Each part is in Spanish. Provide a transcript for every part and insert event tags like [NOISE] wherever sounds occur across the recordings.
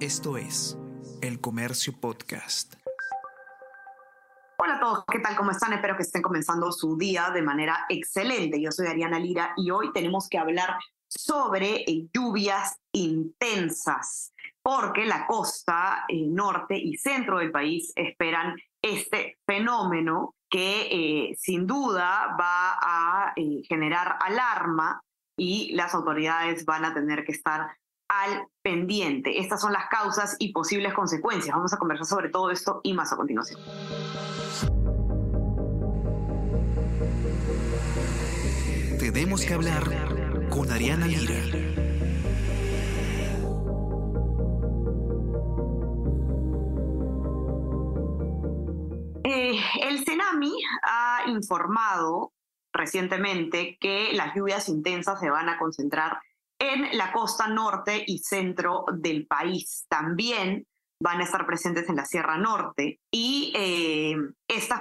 Esto es El Comercio Podcast. Hola a todos, ¿qué tal? ¿Cómo están? Espero que estén comenzando su día de manera excelente. Yo soy Ariana Lira y hoy tenemos que hablar sobre eh, lluvias intensas, porque la costa eh, norte y centro del país esperan este fenómeno que eh, sin duda va a generar alarma y las autoridades van a tener que estar al pendiente. Estas son las causas y posibles consecuencias. Vamos a conversar sobre todo esto y más a continuación. Tenemos que hablar con Ariana Lira. Eh, el CENAMI ha informado recientemente que las lluvias intensas se van a concentrar en la costa norte y centro del país. También van a estar presentes en la Sierra Norte y eh, estas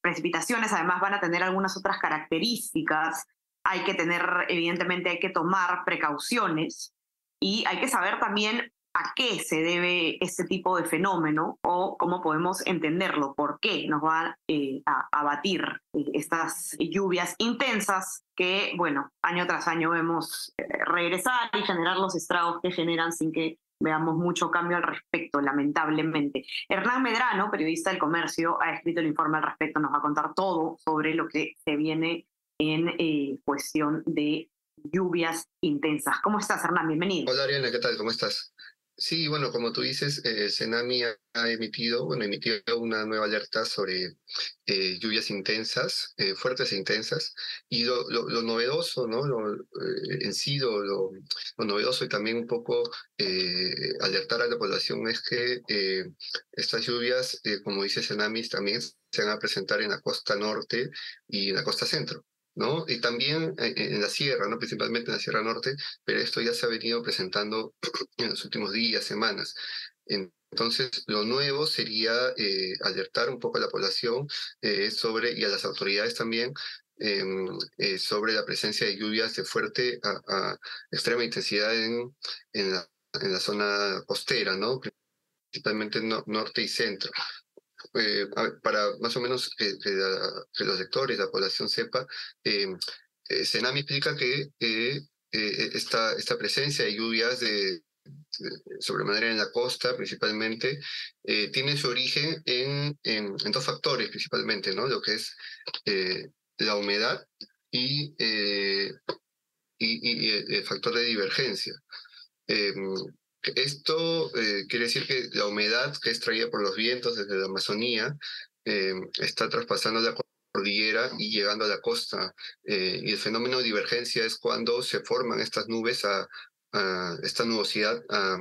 precipitaciones además van a tener algunas otras características. Hay que tener, evidentemente, hay que tomar precauciones y hay que saber también a qué se debe este tipo de fenómeno o cómo podemos entenderlo, por qué nos van eh, a abatir eh, estas lluvias intensas que, bueno, año tras año vemos eh, regresar y generar los estragos que generan sin que veamos mucho cambio al respecto, lamentablemente. Hernán Medrano, periodista del comercio, ha escrito el informe al respecto, nos va a contar todo sobre lo que se viene en cuestión de lluvias intensas. ¿Cómo estás, Hernán? Bienvenido. Hola, Ariana, ¿qué tal? ¿Cómo estás? Sí, bueno, como tú dices, el Senami ha emitido, bueno, emitió una nueva alerta sobre eh, lluvias intensas, eh, fuertes e intensas, y lo, novedoso, ¿no? Lo, eh, en sí, lo, novedoso y también un poco alertar a la población es que estas lluvias, como dice Senami, también se van a presentar en la costa norte y en la costa centro. ¿No? Y también eh, en la sierra, ¿no? Principalmente en la Sierra Norte, pero esto ya se ha venido presentando [CLEARS THROAT] en los últimos días, semanas. Entonces, lo nuevo sería eh, alertar un poco a la población eh, sobre, y a las autoridades también em, sobre la presencia de lluvias de fuerte a, extrema intensidad en, en, la, zona costera, ¿no? principalmente norte y centro. Eh, para más o menos que, los sectores, la población sepa, eh, eh Senami explica que eh, esta, esta presencia de lluvias de, sobremanera en la costa principalmente, tiene su origen en, en, dos factores principalmente, ¿no? Lo que es la humedad y, y, y, el factor de divergencia. Esto eh, quiere decir que la humedad que es traída por los vientos desde la Amazonía eh, está traspasando la cordillera y llegando a la costa. Eh, y el fenómeno de divergencia es cuando se forman estas nubes a, esta nubosidad a,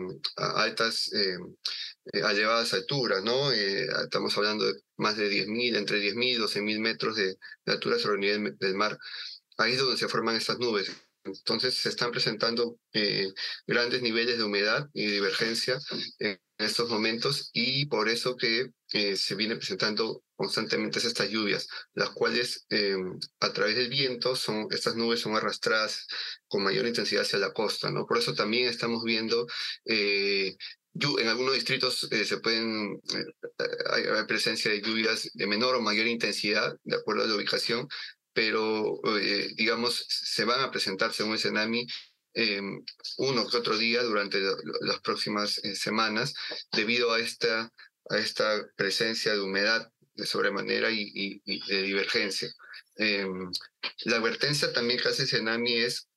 altas, a elevadas alturas, ¿no? estamos hablando de más de 10.000, entre 10.000 y 12.000 metros de, de altura sobre el nivel del mar. Ahí es donde se forman estas nubes. Entonces se están presentando eh, grandes niveles de humedad y divergencia en estos momentos y por eso que eh, se viene presentando constantemente estas lluvias, las cuales eh, a través del viento son estas nubes son arrastradas con mayor intensidad hacia la costa, ¿no? Por eso también estamos viendo en algunos distritos se pueden hay, presencia de lluvias de menor o mayor intensidad de acuerdo a la ubicación, pero eh, digamos, se van a presentar según el Senami em, uno que otro día durante las próximas eh, semanas debido a esta, a esta presencia de humedad de sobremanera y, de divergencia. Em, la advertencia también que hace Senami es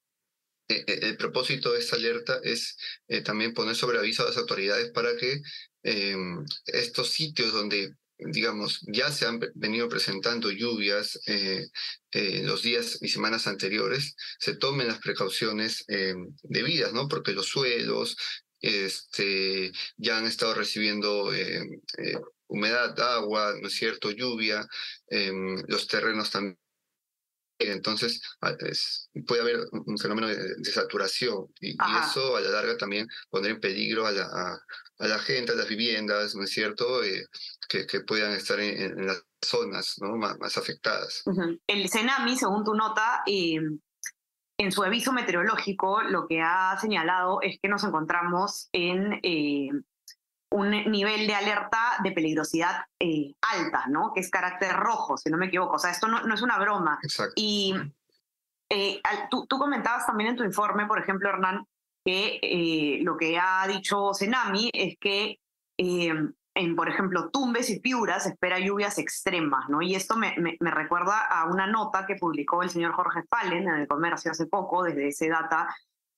eh, el propósito de esta alerta es también poner sobre aviso a las autoridades para que em, estos sitios donde digamos, ya se han venido presentando lluvias eh, eh, los días y semanas anteriores, se tomen las precauciones eh, debidas, ¿no? Porque los suelos este, ya han estado recibiendo humedad, agua, ¿no es cierto?, lluvia, los terrenos también entonces puede haber un fenómeno de, saturación y, eso a la larga también pondrá en peligro a la, a, la gente, a las viviendas, ¿no es cierto?, eh, que, que, puedan estar en, las zonas ¿no? más, afectadas. El CENAMI, según tu nota, eh, en su aviso meteorológico lo que ha señalado es que nos encontramos en, eh, un nivel de alerta de peligrosidad eh, alta, ¿no? Que es carácter rojo, si no me equivoco. O sea, esto no, no es una broma. Exacto. Y eh, tú, tú, comentabas también en tu informe, por ejemplo, Hernán, que eh, lo que ha dicho Senami es que en, por ejemplo, Tumbes y Piura se espera lluvias extremas, ¿no? Y esto me, me, me, recuerda a una nota que publicó el señor Jorge Fallen en el Comercio hace poco, desde ese data,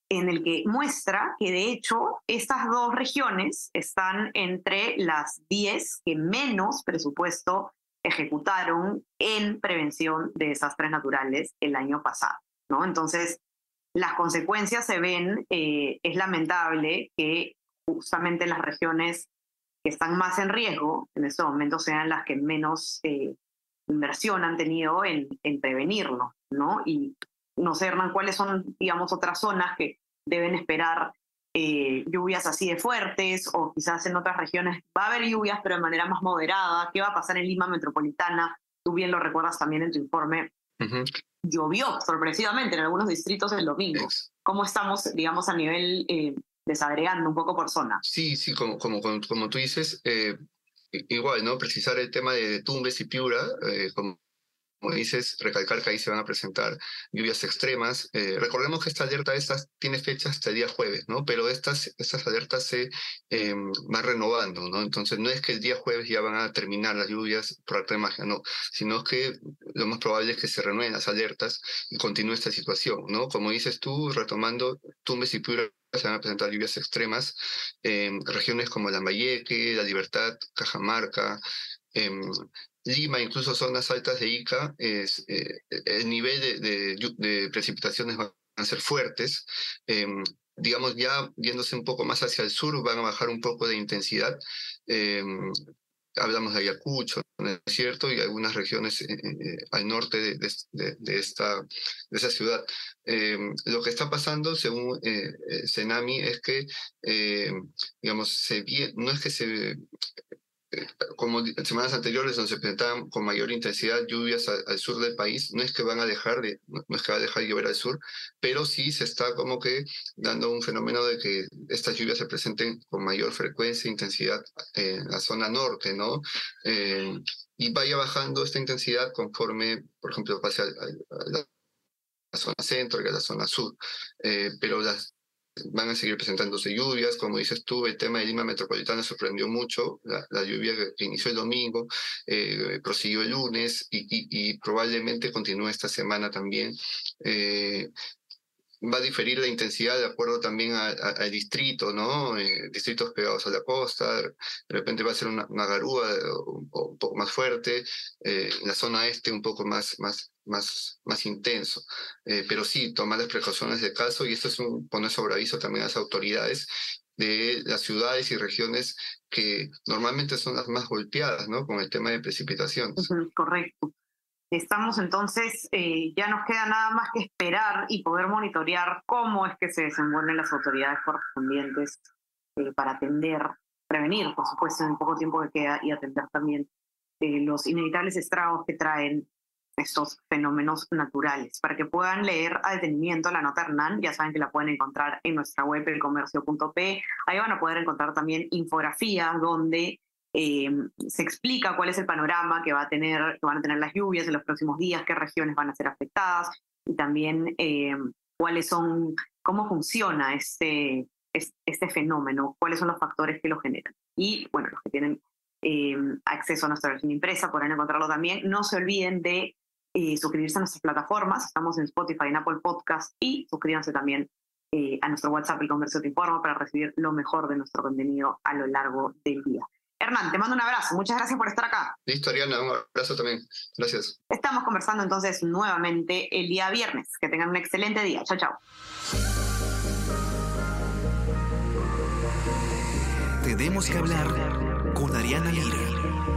en el que muestra que de hecho estas dos regiones están entre las 10 que menos presupuesto ejecutaron en prevención de desastres naturales el año pasado, ¿no? Entonces, las consecuencias se ven, eh, es lamentable que justamente las regiones que están más en riesgo en estos momentos sean las que menos eh, inversión han tenido en, en prevenirlo, ¿no? Y no sé, Hernán, cuáles son, digamos, otras zonas que deben esperar eh, lluvias así de fuertes o quizás en otras regiones va a haber lluvias pero de manera más moderada. ¿Qué va a pasar en Lima Metropolitana? Tú bien lo recuerdas también en tu informe. Llovió sorpresivamente en algunos distritos el domingo. ¿Cómo estamos, digamos, a nivel eh, desagregando un poco por zona? Sí, sí, como, como, como, tú dices, eh, igual, ¿no? Precisar el tema de Tumbes y Piura, como como dices, recalcar que ahí se van a presentar lluvias extremas. Eh, recordemos que esta alerta estas tiene fecha hasta el día jueves, ¿no? Pero estas, estas alertas se eh, van renovando, ¿no? Entonces no es que el día jueves ya van a terminar las lluvias por arte de magia, no, sino que lo más probable es que se renueven las alertas y continúe esta situación, ¿no? Como dices tú, retomando, Tumbes y Piura se van a presentar lluvias extremas en regiones como Lambayeque, La Libertad, Cajamarca, em, Lima, incluso zonas altas de Ica, es, eh, el nivel de, precipitaciones van a ser fuertes. Em, digamos, ya yéndose un poco más hacia el sur, van a bajar un poco de intensidad. Em, hablamos de Ayacucho, ¿no es cierto? Y algunas regiones eh, eh, al norte de, esta, de esa ciudad. Em, lo que está pasando, según Senami, es que, digamos, no es que se como semanas anteriores donde se presentaban con mayor intensidad lluvias al, sur del país, no es que van a dejar de, no es que va a dejar de llover al sur, pero sí se está como que dando un fenómeno de que estas lluvias se presenten con mayor frecuencia e intensidad en la zona norte, ¿no? Eh, y vaya bajando esta intensidad conforme, por ejemplo, pase a, la, zona centro y a la zona sur. Eh, pero las, van a seguir presentándose lluvias, como dices tú, el tema de Lima Metropolitana sorprendió mucho, la, lluvia que inició el domingo, eh, prosiguió el lunes y, probablemente continúe esta semana también. Eh, va a diferir la intensidad de acuerdo también al distrito, ¿no? Eh, distritos pegados a la costa, de repente va a ser una, garúa un, poco más fuerte, la zona este un poco más, más, más, más intenso. Eh, pero sí, tomar las precauciones de caso y esto es un poner sobre aviso también a las autoridades de las ciudades y regiones que normalmente son las más golpeadas, ¿no? Con el tema de precipitaciones. correcto. Estamos entonces, eh, ya nos queda nada más que esperar y poder monitorear cómo es que se desenvuelven las autoridades correspondientes eh, para atender, prevenir, por supuesto, en el poco tiempo que queda y atender también los inevitables estragos que traen estos fenómenos naturales. Para que puedan leer a detenimiento la nota Hernán, ya saben que la pueden encontrar en nuestra web elcomercio.p. Ahí van a poder encontrar también infografías donde eh, se explica cuál es el panorama que, va a tener, van a tener las lluvias en los próximos días, qué regiones van a ser afectadas y también eh, cuáles son, cómo funciona este, este fenómeno, cuáles son los factores que lo generan. Y bueno, los que tienen eh, acceso a nuestra versión impresa podrán encontrarlo también. No se olviden de eh, suscribirse a nuestras plataformas. Estamos en Spotify, en Apple Podcast y suscríbanse también eh, a nuestro WhatsApp El Comercio Te Informa para recibir lo mejor de nuestro contenido a lo largo del día. Hernán, te mando un abrazo. Muchas gracias por estar acá. Listo, Ariana, un abrazo también. Gracias. Estamos conversando entonces nuevamente el día viernes. Que tengan un excelente día. Chao, chao. Tenemos que hablar con Ariana Lira.